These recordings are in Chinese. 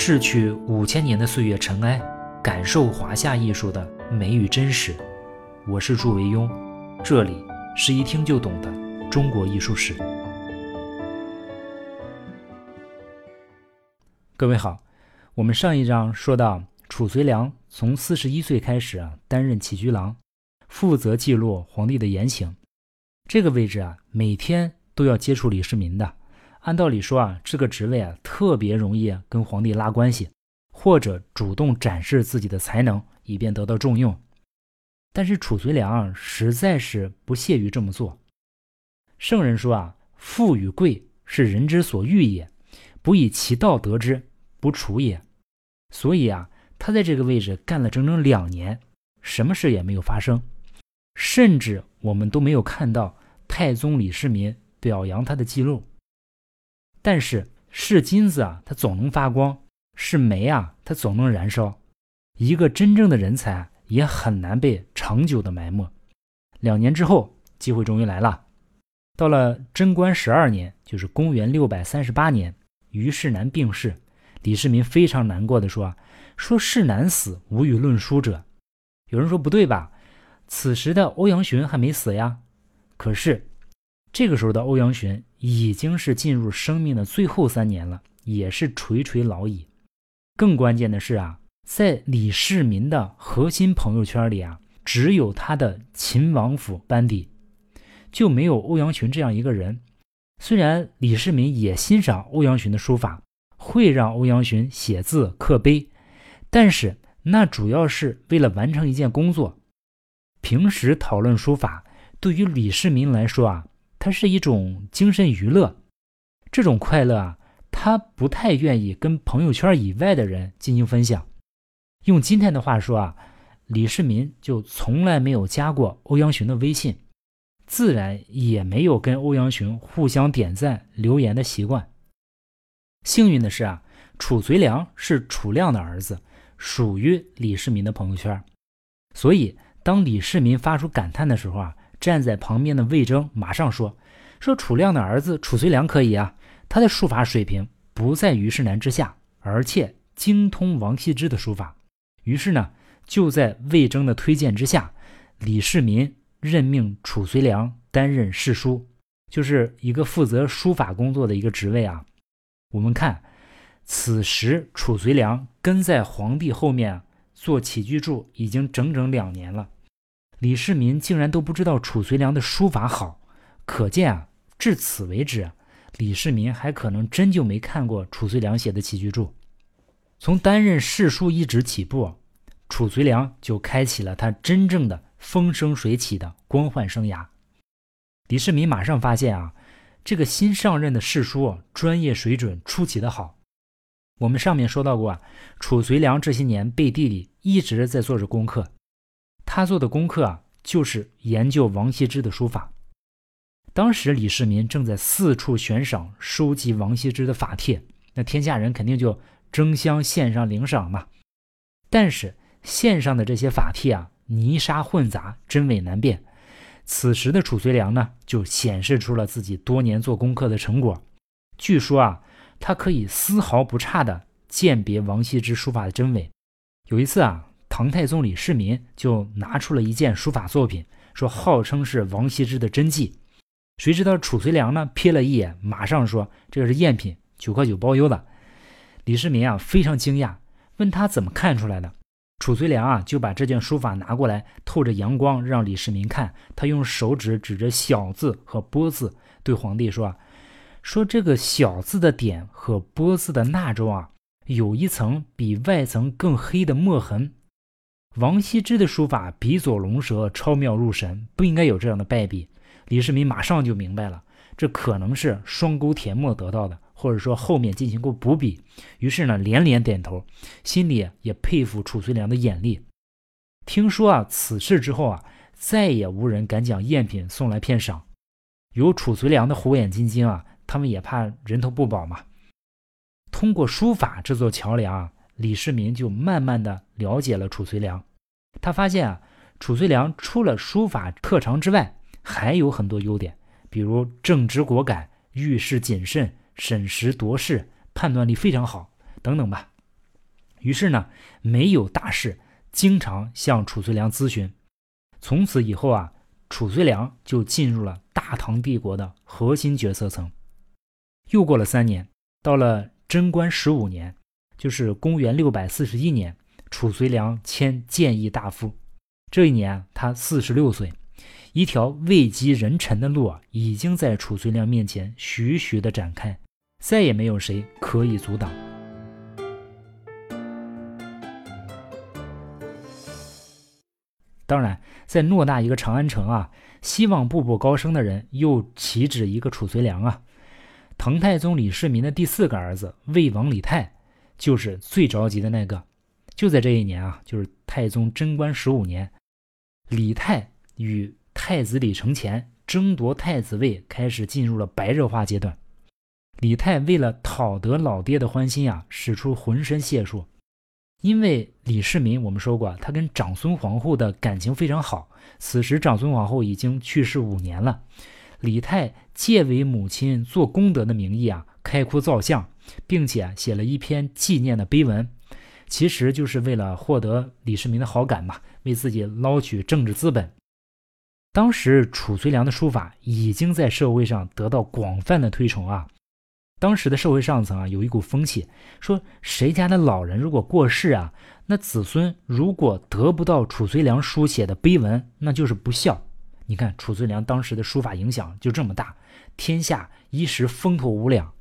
逝去五千年的岁月尘埃，感受华夏艺术的美与真实。我是祝维庸，这里是一听就懂的中国艺术史。各位好，我们上一章说到，褚遂良从四十一岁开始啊，担任起居郎，负责记录皇帝的言行。这个位置啊，每天都要接触李世民的。按道理说啊，这个职位啊特别容易跟皇帝拉关系，或者主动展示自己的才能，以便得到重用。但是褚遂良实在是不屑于这么做。圣人说啊，富与贵是人之所欲也，不以其道得之，不处也。所以啊，他在这个位置干了整整两年，什么事也没有发生，甚至我们都没有看到太宗李世民表扬他的记录。但是是金子啊，它总能发光；是煤啊，它总能燃烧。一个真正的人才也很难被长久的埋没。两年之后，机会终于来了。到了贞观十二年，就是公元六百三十八年，于世南病逝。李世民非常难过的说：“说世南死，无与论书者。”有人说不对吧？此时的欧阳询还没死呀。可是。这个时候的欧阳询已经是进入生命的最后三年了，也是垂垂老矣。更关键的是啊，在李世民的核心朋友圈里啊，只有他的秦王府班底，就没有欧阳询这样一个人。虽然李世民也欣赏欧阳询的书法，会让欧阳询写字刻碑，但是那主要是为了完成一件工作。平时讨论书法，对于李世民来说啊。它是一种精神娱乐，这种快乐啊，他不太愿意跟朋友圈以外的人进行分享。用今天的话说啊，李世民就从来没有加过欧阳询的微信，自然也没有跟欧阳询互相点赞留言的习惯。幸运的是啊，褚遂良是褚亮的儿子，属于李世民的朋友圈，所以当李世民发出感叹的时候啊。站在旁边的魏征马上说：“说楚亮的儿子楚遂良可以啊，他的书法水平不在于世南之下，而且精通王羲之的书法。”于是呢，就在魏征的推荐之下，李世民任命褚遂良担任侍书，就是一个负责书法工作的一个职位啊。我们看，此时褚遂良跟在皇帝后面做起居注已经整整两年了。李世民竟然都不知道褚遂良的书法好，可见啊，至此为止，李世民还可能真就没看过褚遂良写的起居注。从担任侍书一职起步，褚遂良就开启了他真正的风生水起的官宦生涯。李世民马上发现啊，这个新上任的侍书专业水准出奇的好。我们上面说到过啊，褚遂良这些年背地里一直在做着功课。他做的功课啊，就是研究王羲之的书法。当时李世民正在四处悬赏收集王羲之的法帖，那天下人肯定就争相献上领赏嘛。但是献上的这些法帖啊，泥沙混杂，真伪难辨。此时的褚遂良呢，就显示出了自己多年做功课的成果。据说啊，他可以丝毫不差的鉴别王羲之书法的真伪。有一次啊。唐太宗李世民就拿出了一件书法作品，说号称是王羲之的真迹。谁知道褚遂良呢？瞥了一眼，马上说这个是赝品，九块九包邮的。李世民啊非常惊讶，问他怎么看出来的。褚遂良啊就把这件书法拿过来，透着阳光让李世民看。他用手指指着小字和波字，对皇帝说：“说这个小字的点和波字的捺中啊，有一层比外层更黑的墨痕。”王羲之的书法笔左龙蛇，超妙入神，不应该有这样的败笔。李世民马上就明白了，这可能是双钩填墨得到的，或者说后面进行过补笔。于是呢，连连点头，心里也佩服褚遂良的眼力。听说啊，此事之后啊，再也无人敢将赝品送来骗赏。有褚遂良的火眼金睛啊，他们也怕人头不保嘛。通过书法这座桥梁，李世民就慢慢的了解了褚遂良。他发现啊，褚遂良除了书法特长之外，还有很多优点，比如正直果敢、遇事谨慎、审时度势、判断力非常好等等吧。于是呢，没有大事，经常向褚遂良咨询。从此以后啊，褚遂良就进入了大唐帝国的核心决策层。又过了三年，到了贞观十五年，就是公元六百四十一年，褚遂良迁谏议大夫。这一年他四十六岁，一条位极人臣的路啊，已经在褚遂良面前徐徐的展开，再也没有谁可以阻挡。当然，在偌大一个长安城啊，希望步步高升的人又岂止一个褚遂良啊？唐太宗李世民的第四个儿子魏王李泰，就是最着急的那个。就在这一年啊，就是太宗贞观十五年，李泰与太子李承乾争夺太子位开始进入了白热化阶段。李泰为了讨得老爹的欢心啊，使出浑身解数。因为李世民，我们说过，他跟长孙皇后的感情非常好。此时长孙皇后已经去世五年了，李泰借为母亲做功德的名义啊，开窟造像，并且写了一篇纪念的碑文，其实就是为了获得李世民的好感嘛，为自己捞取政治资本。当时褚遂良的书法已经在社会上得到广泛的推崇啊。当时的社会上层啊，有一股风气，说谁家的老人如果过世啊，那子孙如果得不到褚遂良书写的碑文，那就是不孝。你看褚遂良当时的书法影响就这么大，天下一时风头无两。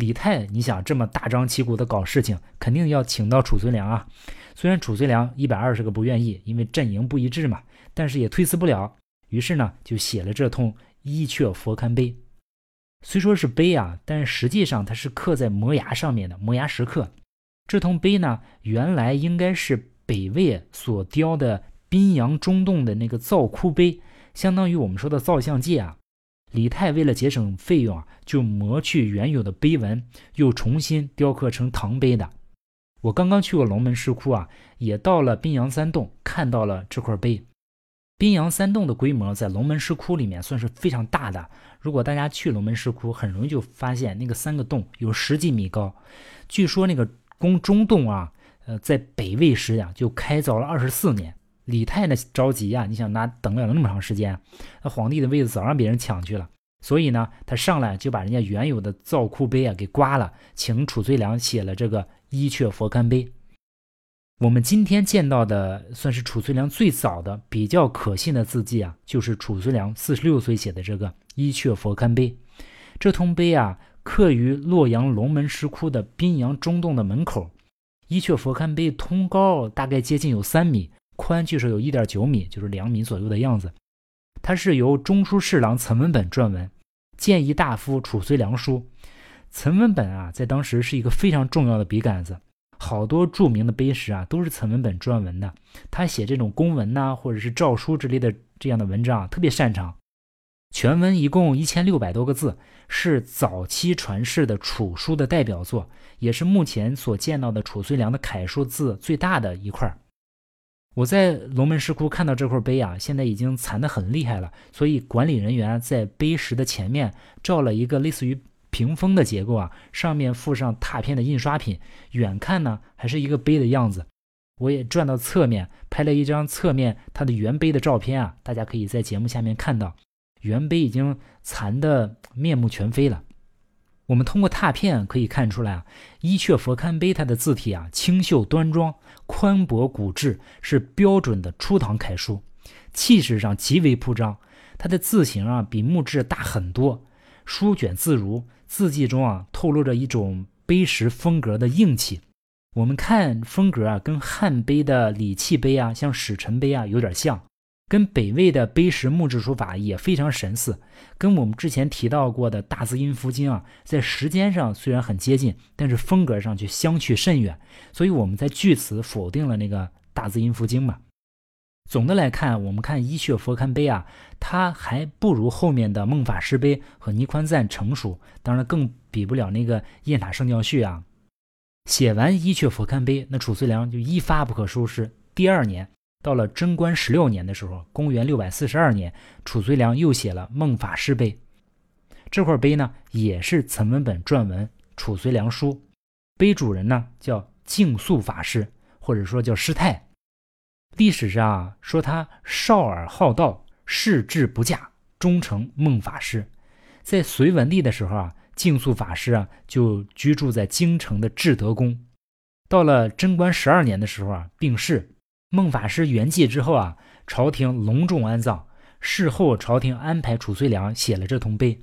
李泰，你想这么大张旗鼓的搞事情，肯定要请到褚遂良啊。虽然褚遂良一百二十个不愿意，因为阵营不一致嘛，但是也推辞不了。于是呢，就写了这通伊阙佛龛碑。虽说是碑啊，但实际上它是刻在摩崖上面的摩崖石刻。这通碑呢，原来应该是北魏所雕的宾阳中洞的那个造窟碑，相当于我们说的造像界啊。李泰为了节省费用啊，就磨去原有的碑文，又重新雕刻成唐碑的。我刚刚去过龙门石窟啊，也到了宾阳三洞，看到了这块碑。宾阳三洞的规模在龙门石窟里面算是非常大的。如果大家去龙门石窟，很容易就发现那个三个洞有十几米高。据说那个宫中洞啊，呃，在北魏时呀就开凿了二十四年。李泰呢着急呀，你想哪等不了那么长时间？那皇帝的位子早让别人抢去了，所以呢，他上来就把人家原有的造窟碑啊给刮了，请褚遂良写了这个伊阙佛龛碑。我们今天见到的算是褚遂良最早的比较可信的字迹啊，就是褚遂良四十六岁写的这个伊阙佛龛碑。这通碑啊，刻于洛阳龙门石窟的宾阳中洞的门口。伊阙佛龛碑通高大概接近有三米，宽据说有一点九米，就是两米左右的样子。它是由中书侍郎岑文本撰文，建议大夫褚遂良书。岑文本啊，在当时是一个非常重要的笔杆子。好多著名的碑石啊，都是岑文本撰文的。他写这种公文呐，或者是诏书之类的这样的文章啊，特别擅长。全文一共一千六百多个字，是早期传世的楚书的代表作，也是目前所见到的褚遂良的楷书字最大的一块儿。我在龙门石窟看到这块碑啊，现在已经残得很厉害了，所以管理人员在碑石的前面照了一个类似于。屏风的结构啊，上面附上拓片的印刷品，远看呢还是一个碑的样子。我也转到侧面拍了一张侧面它的原碑的照片啊，大家可以在节目下面看到，原碑已经残的面目全非了。我们通过拓片可以看出来啊，伊阙佛龛碑它的字体啊清秀端庄、宽博古质，是标准的初唐楷书，气势上极为铺张。它的字形啊比木质大很多，书卷自如。字迹中啊，透露着一种碑石风格的硬气。我们看风格啊，跟汉碑的礼器碑啊，像史臣碑啊，有点像；跟北魏的碑石木质书法也非常神似。跟我们之前提到过的大字音符经啊，在时间上虽然很接近，但是风格上却相去甚远。所以我们在据此否定了那个大字音符经嘛。总的来看，我们看伊阙佛龛碑啊，它还不如后面的梦法师碑和倪宽赞成熟，当然更比不了那个雁塔圣教序啊。写完伊阙佛龛碑，那褚遂良就一发不可收拾。第二年，到了贞观十六年的时候，公元六百四十二年，褚遂良又写了梦法师碑。这块碑呢，也是岑文本撰文，褚遂良书。碑主人呢叫净素法师，或者说叫师太。历史上说他少而好道，仕志不嫁，终成孟法师。在隋文帝的时候啊，净素法师啊就居住在京城的至德宫。到了贞观十二年的时候啊，病逝。孟法师圆寂之后啊，朝廷隆重安葬。事后朝廷安排褚遂良写了这通碑。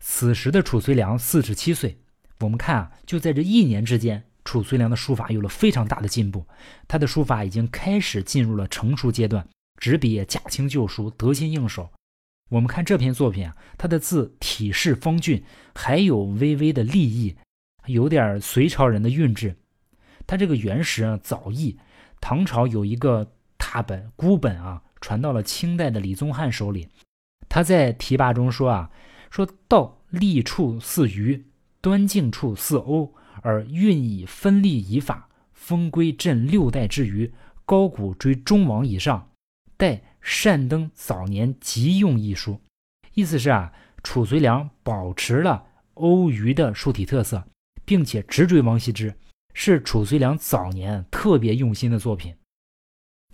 此时的褚遂良四十七岁。我们看啊，就在这一年之间。褚遂良的书法有了非常大的进步，他的书法已经开始进入了成熟阶段，执笔也驾轻就熟，得心应手。我们看这篇作品啊，他的字体式方俊，还有微微的立意，有点隋朝人的韵致。他这个原石啊，早佚，唐朝有一个拓本孤本啊，传到了清代的李宗翰手里。他在题跋中说啊，说道立处似鱼，端静处似鸥。而运以分立以法，风归镇六代之余高古追中王以上，待善登早年急用一书。意思是啊，褚遂良保持了欧鱼的书体特色，并且直追王羲之，是褚遂良早年特别用心的作品。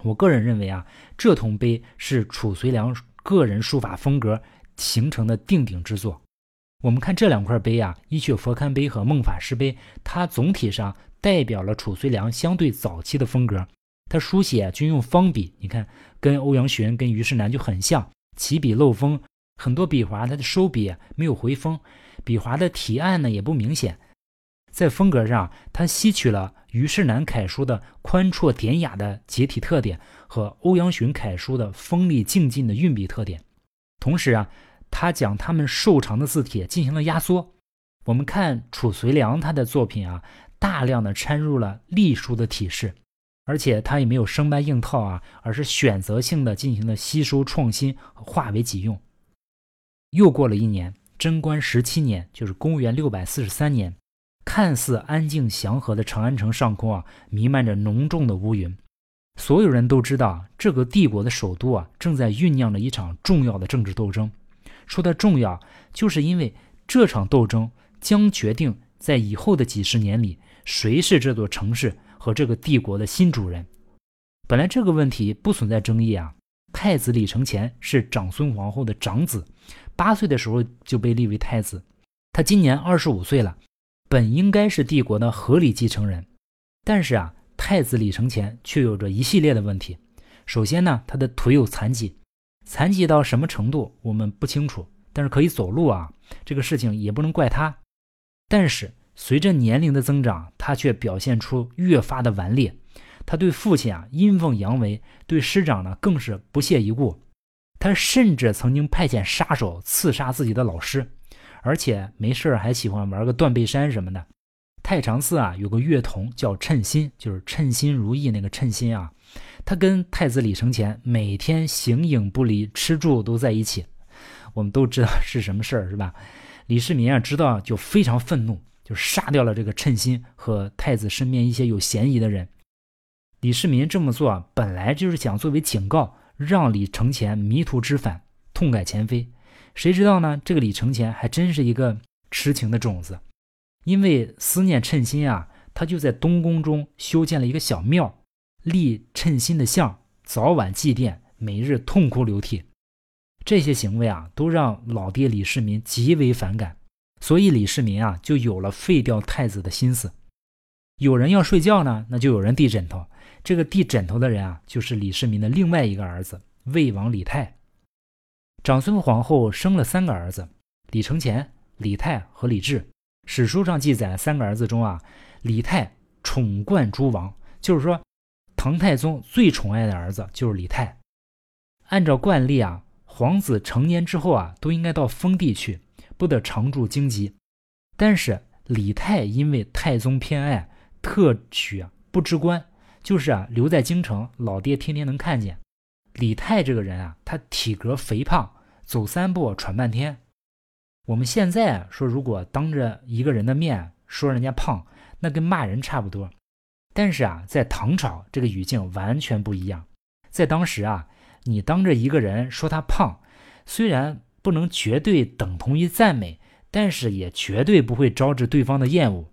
我个人认为啊，这通碑是褚遂良个人书法风格形成的定鼎之作。我们看这两块碑啊，一阙佛龛碑和梦法师碑，它总体上代表了褚遂良相对早期的风格。他书写均用方笔，你看跟欧阳询、跟虞世南就很像，起笔漏锋，很多笔划它的收笔没有回锋，笔划的提按呢也不明显。在风格上，他吸取了虞世南楷书的宽绰典雅的结体特点和欧阳询楷书的锋利劲进的运笔特点，同时啊。他将他们瘦长的字体进行了压缩。我们看褚遂良他的作品啊，大量的掺入了隶书的体式，而且他也没有生搬硬套啊，而是选择性的进行了吸收创新和化为己用。又过了一年，贞观十七年，就是公元六百四十三年，看似安静祥和的长安城上空啊，弥漫着浓重的乌云。所有人都知道，这个帝国的首都啊，正在酝酿着一场重要的政治斗争。说它重要，就是因为这场斗争将决定在以后的几十年里，谁是这座城市和这个帝国的新主人。本来这个问题不存在争议啊。太子李承乾是长孙皇后的长子，八岁的时候就被立为太子。他今年二十五岁了，本应该是帝国的合理继承人。但是啊，太子李承乾却有着一系列的问题。首先呢，他的腿有残疾。残疾到什么程度，我们不清楚，但是可以走路啊，这个事情也不能怪他。但是随着年龄的增长，他却表现出越发的顽劣。他对父亲啊阴奉阳违，对师长呢更是不屑一顾。他甚至曾经派遣杀手刺杀自己的老师，而且没事还喜欢玩个断背山什么的。太常寺啊有个乐童叫称心，就是称心如意那个称心啊。他跟太子李承乾每天形影不离，吃住都在一起。我们都知道是什么事儿，是吧？李世民啊，知道就非常愤怒，就杀掉了这个称心和太子身边一些有嫌疑的人。李世民这么做本来就是想作为警告，让李承乾迷途知返，痛改前非。谁知道呢？这个李承乾还真是一个痴情的种子，因为思念称心啊，他就在东宫中修建了一个小庙。立称心的像，早晚祭奠，每日痛哭流涕，这些行为啊，都让老爹李世民极为反感。所以李世民啊，就有了废掉太子的心思。有人要睡觉呢，那就有人递枕头。这个递枕头的人啊，就是李世民的另外一个儿子魏王李泰。长孙皇后生了三个儿子：李承乾、李泰和李治。史书上记载，三个儿子中啊，李泰宠冠诸王，就是说。唐太宗最宠爱的儿子就是李泰。按照惯例啊，皇子成年之后啊，都应该到封地去，不得常驻京畿。但是李泰因为太宗偏爱，特许不知官，就是啊留在京城，老爹天天能看见。李泰这个人啊，他体格肥胖，走三步喘半天。我们现在说，如果当着一个人的面说人家胖，那跟骂人差不多。但是啊，在唐朝这个语境完全不一样。在当时啊，你当着一个人说他胖，虽然不能绝对等同于赞美，但是也绝对不会招致对方的厌恶。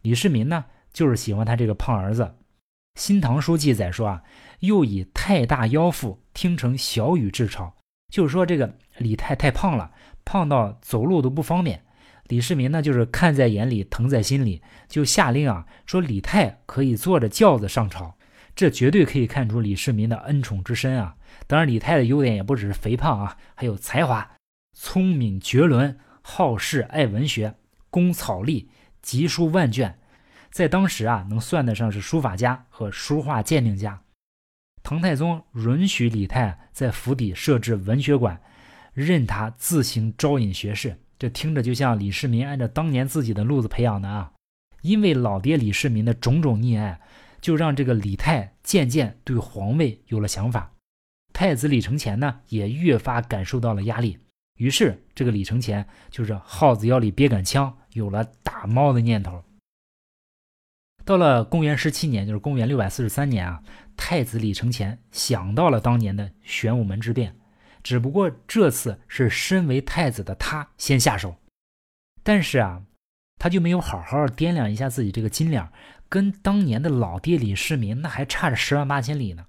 李世民呢，就是喜欢他这个胖儿子。《新唐书》记载说啊，又以太大腰腹，听成小雨至朝，就是说这个李泰太胖了，胖到走路都不方便。李世民呢，就是看在眼里，疼在心里，就下令啊，说李泰可以坐着轿子上朝。这绝对可以看出李世民的恩宠之深啊！当然，李泰的优点也不只是肥胖啊，还有才华，聪明绝伦，好事爱文学，工草隶，集书万卷，在当时啊，能算得上是书法家和书画鉴定家。唐太宗允许李泰在府邸设置文学馆，任他自行招引学士。这听着就像李世民按照当年自己的路子培养的啊！因为老爹李世民的种种溺爱。就让这个李泰渐渐对皇位有了想法，太子李承乾呢也越发感受到了压力，于是这个李承乾就是耗子腰里憋杆枪，有了打猫的念头。到了公元十七年，就是公元六百四十三年啊，太子李承乾想到了当年的玄武门之变，只不过这次是身为太子的他先下手，但是啊，他就没有好好掂量一下自己这个斤两。跟当年的老爹李世民那还差着十万八千里呢。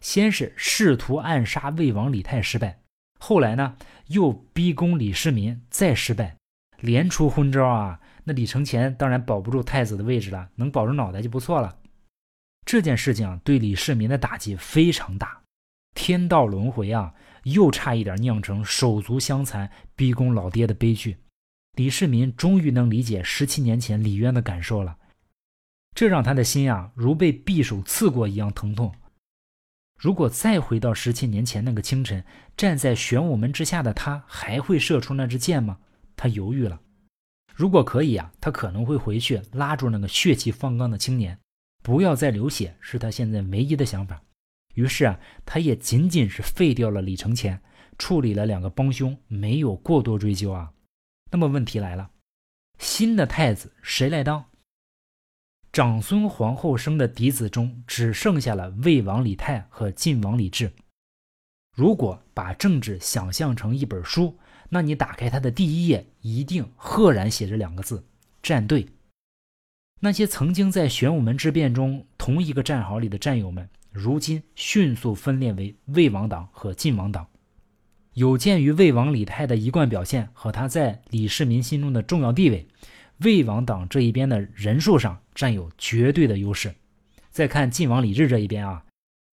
先是试图暗杀魏王李泰失败，后来呢又逼宫李世民再失败，连出昏招啊！那李承乾当然保不住太子的位置了，能保住脑袋就不错了。这件事情对李世民的打击非常大，天道轮回啊，又差一点酿成手足相残、逼宫老爹的悲剧。李世民终于能理解十七年前李渊的感受了。这让他的心啊，如被匕首刺过一样疼痛。如果再回到十七年前那个清晨，站在玄武门之下的他，还会射出那支箭吗？他犹豫了。如果可以啊，他可能会回去拉住那个血气方刚的青年，不要再流血，是他现在唯一的想法。于是啊，他也仅仅是废掉了李承乾，处理了两个帮凶，没有过多追究啊。那么问题来了，新的太子谁来当？长孙皇后生的嫡子中，只剩下了魏王李泰和晋王李治。如果把政治想象成一本书，那你打开它的第一页，一定赫然写着两个字：站队。那些曾经在玄武门之变中同一个战壕里的战友们，如今迅速分裂为魏王党和晋王党。有鉴于魏王李泰的一贯表现和他在李世民心中的重要地位。魏王党这一边的人数上占有绝对的优势，再看晋王李治这一边啊，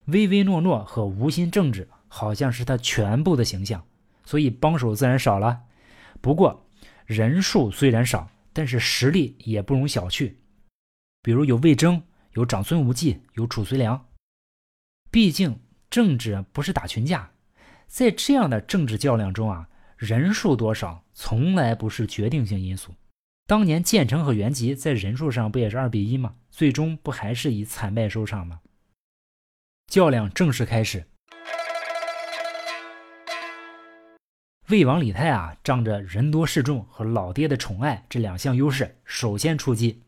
唯唯诺诺和无心政治好像是他全部的形象，所以帮手自然少了。不过人数虽然少，但是实力也不容小觑。比如有魏征，有长孙无忌，有褚遂良。毕竟政治不是打群架，在这样的政治较量中啊，人数多少从来不是决定性因素。当年建成和元吉在人数上不也是二比一吗？最终不还是以惨败收场吗？较量正式开始。魏王李泰啊，仗着人多势众和老爹的宠爱这两项优势，首先出击。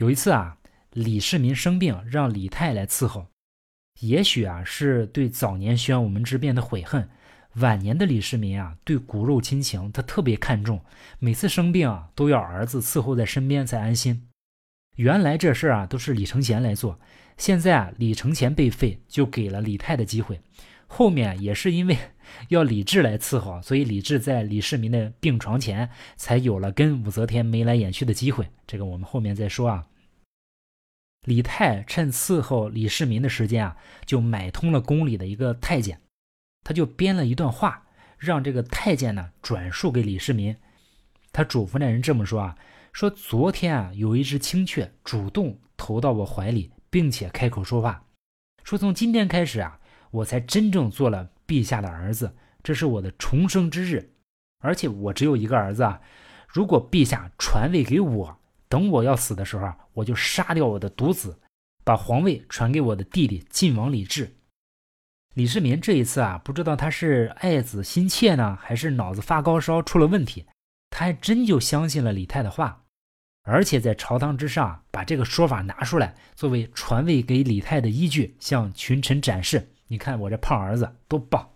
有一次啊，李世民生病，让李泰来伺候。也许啊，是对早年宣武门之变的悔恨。晚年的李世民啊，对骨肉亲情他特别看重，每次生病啊，都要儿子伺候在身边才安心。原来这事儿啊，都是李承乾来做，现在啊，李承乾被废，就给了李泰的机会。后面也是因为 要李治来伺候，所以李治在李世民的病床前才有了跟武则天眉来眼去的机会。这个我们后面再说啊。李泰趁伺候李世民的时间啊，就买通了宫里的一个太监。他就编了一段话，让这个太监呢转述给李世民。他嘱咐那人这么说啊：说昨天啊，有一只青雀主动投到我怀里，并且开口说话，说从今天开始啊，我才真正做了陛下的儿子，这是我的重生之日。而且我只有一个儿子啊，如果陛下传位给我，等我要死的时候，我就杀掉我的独子，把皇位传给我的弟弟晋王李治。李世民这一次啊，不知道他是爱子心切呢，还是脑子发高烧出了问题，他还真就相信了李泰的话，而且在朝堂之上把这个说法拿出来，作为传位给李泰的依据，向群臣展示。你看我这胖儿子多棒！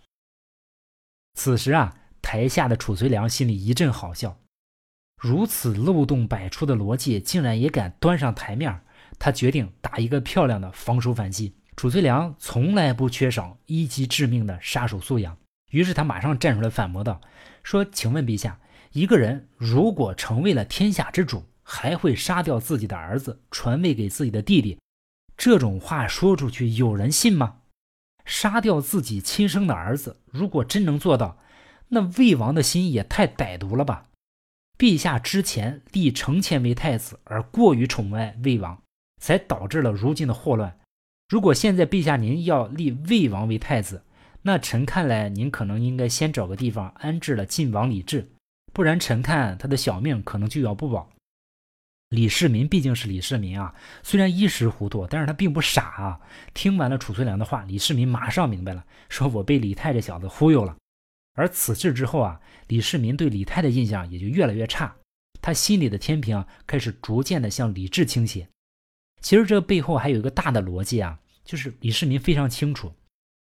此时啊，台下的褚遂良心里一阵好笑。如此漏洞百出的逻辑，竟然也敢端上台面。他决定打一个漂亮的防守反击。褚遂良从来不缺少一击致命的杀手素养，于是他马上站出来反驳道：“说，请问陛下，一个人如果成为了天下之主，还会杀掉自己的儿子，传位给自己的弟弟？这种话说出去，有人信吗？杀掉自己亲生的儿子，如果真能做到，那魏王的心也太歹毒了吧？陛下之前立承乾为太子，而过于宠爱魏王。”才导致了如今的祸乱。如果现在陛下您要立魏王为太子，那臣看来您可能应该先找个地方安置了晋王李治，不然臣看他的小命可能就要不保。李世民毕竟是李世民啊，虽然一时糊涂，但是他并不傻啊。听完了褚遂良的话，李世民马上明白了，说我被李泰这小子忽悠了。而此事之后啊，李世民对李泰的印象也就越来越差，他心里的天平开始逐渐的向李治倾斜。其实这背后还有一个大的逻辑啊，就是李世民非常清楚，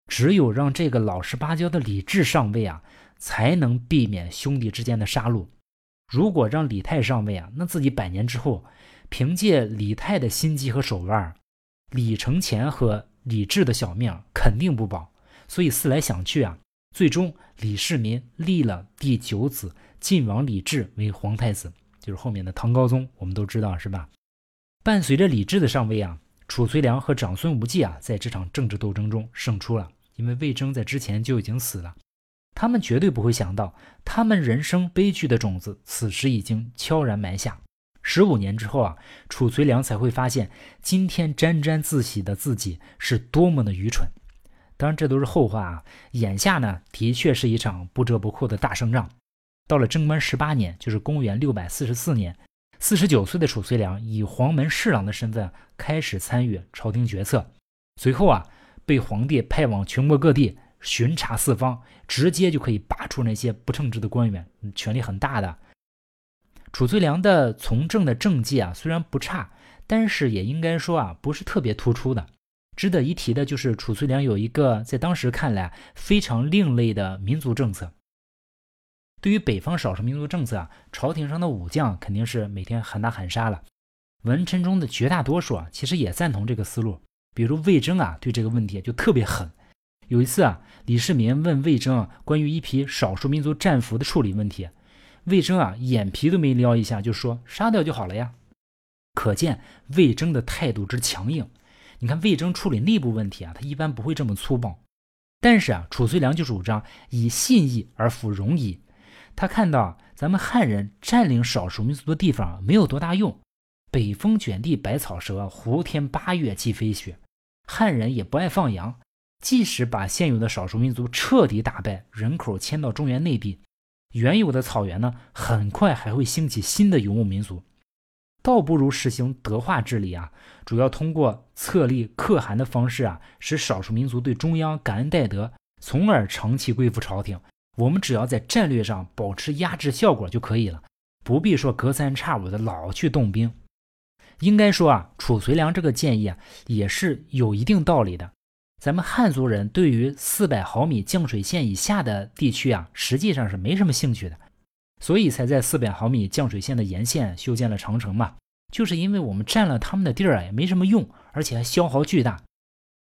只有让这个老实巴交的李治上位啊，才能避免兄弟之间的杀戮。如果让李泰上位啊，那自己百年之后，凭借李泰的心机和手腕，李承乾和李治的小命肯定不保。所以思来想去啊，最终李世民立了第九子晋王李治为皇太子，就是后面的唐高宗，我们都知道是吧？伴随着李治的上位啊，褚遂良和长孙无忌啊，在这场政治斗争中胜出了。因为魏征在之前就已经死了，他们绝对不会想到，他们人生悲剧的种子此时已经悄然埋下。十五年之后啊，褚遂良才会发现，今天沾沾自喜的自己是多么的愚蠢。当然，这都是后话啊。眼下呢，的确是一场不折不扣的大胜仗。到了贞观十八年，就是公元六百四十四年。四十九岁的褚遂良以黄门侍郎的身份开始参与朝廷决策，随后啊被皇帝派往全国各地巡查四方，直接就可以拔出那些不称职的官员，权力很大的。褚遂良的从政的政绩啊虽然不差，但是也应该说啊不是特别突出的。值得一提的就是褚遂良有一个在当时看来非常另类的民族政策。对于北方少数民族政策啊，朝廷上的武将肯定是每天喊打喊杀了。文臣中的绝大多数啊，其实也赞同这个思路。比如魏征啊，对这个问题就特别狠。有一次啊，李世民问魏征关于一批少数民族战俘的处理问题，魏征啊眼皮都没撩一下就说杀掉就好了呀。可见魏征的态度之强硬。你看魏征处理内部问题啊，他一般不会这么粗暴。但是啊，褚遂良就主张以信义而服戎夷。他看到咱们汉人占领少数民族的地方没有多大用，北风卷地白草折，胡天八月即飞雪。汉人也不爱放羊，即使把现有的少数民族彻底打败，人口迁到中原内地，原有的草原呢，很快还会兴起新的游牧民族。倒不如实行德化治理啊，主要通过册立可汗的方式啊，使少数民族对中央感恩戴德，从而长期归附朝廷。我们只要在战略上保持压制效果就可以了，不必说隔三差五的老去动兵。应该说啊，褚遂良这个建议啊也是有一定道理的。咱们汉族人对于四百毫米降水线以下的地区啊，实际上是没什么兴趣的，所以才在四百毫米降水线的沿线修建了长城嘛。就是因为我们占了他们的地儿啊，也没什么用，而且还消耗巨大。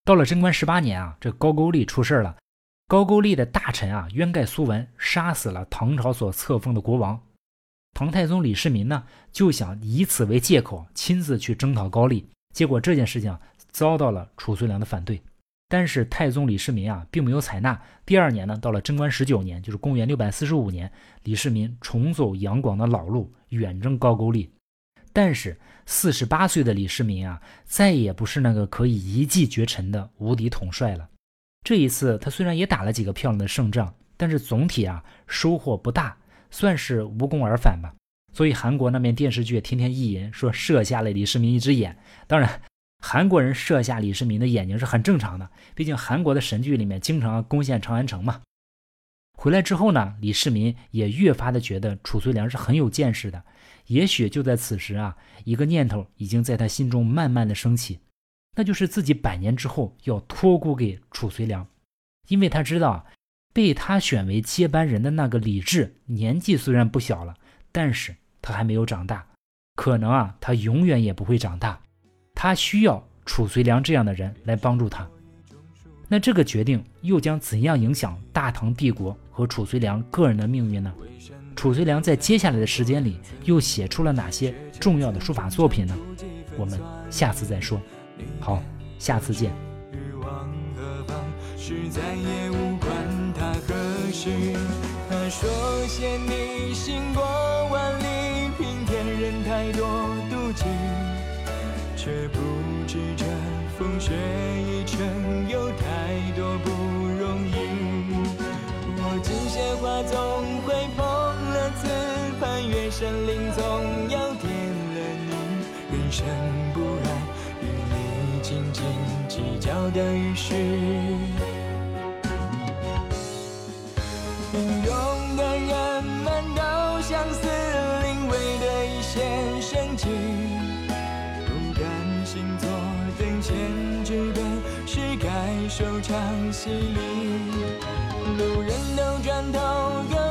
到了贞观十八年啊，这高句丽出事了。高句丽的大臣啊，渊盖苏文杀死了唐朝所册封的国王。唐太宗李世民呢，就想以此为借口，亲自去征讨高丽。结果这件事情遭到了褚遂良的反对。但是太宗李世民啊，并没有采纳。第二年呢，到了贞观十九年，就是公元六百四十五年，李世民重走杨广的老路，远征高句丽。但是四十八岁的李世民啊，再也不是那个可以一骑绝尘的无敌统帅了。这一次，他虽然也打了几个漂亮的胜仗，但是总体啊收获不大，算是无功而返吧。所以韩国那边电视剧天天意淫说射瞎了李世民一只眼。当然，韩国人射下李世民的眼睛是很正常的，毕竟韩国的神剧里面经常攻陷长安城嘛。回来之后呢，李世民也越发的觉得褚遂良是很有见识的。也许就在此时啊，一个念头已经在他心中慢慢的升起。那就是自己百年之后要托孤给褚遂良，因为他知道被他选为接班人的那个李治年纪虽然不小了，但是他还没有长大，可能啊，他永远也不会长大。他需要褚遂良这样的人来帮助他。那这个决定又将怎样影响大唐帝国和褚遂良个人的命运呢？褚遂良在接下来的时间里又写出了哪些重要的书法作品呢？我们下次再说。好，下次见。却不知这风雪一程有太多不容易。我敬鲜花总会碰了瓷盘，月神灵总要点了你。人生不安，与你斤斤计较的于事。收场戏里，路人都转头，歌赋成曲。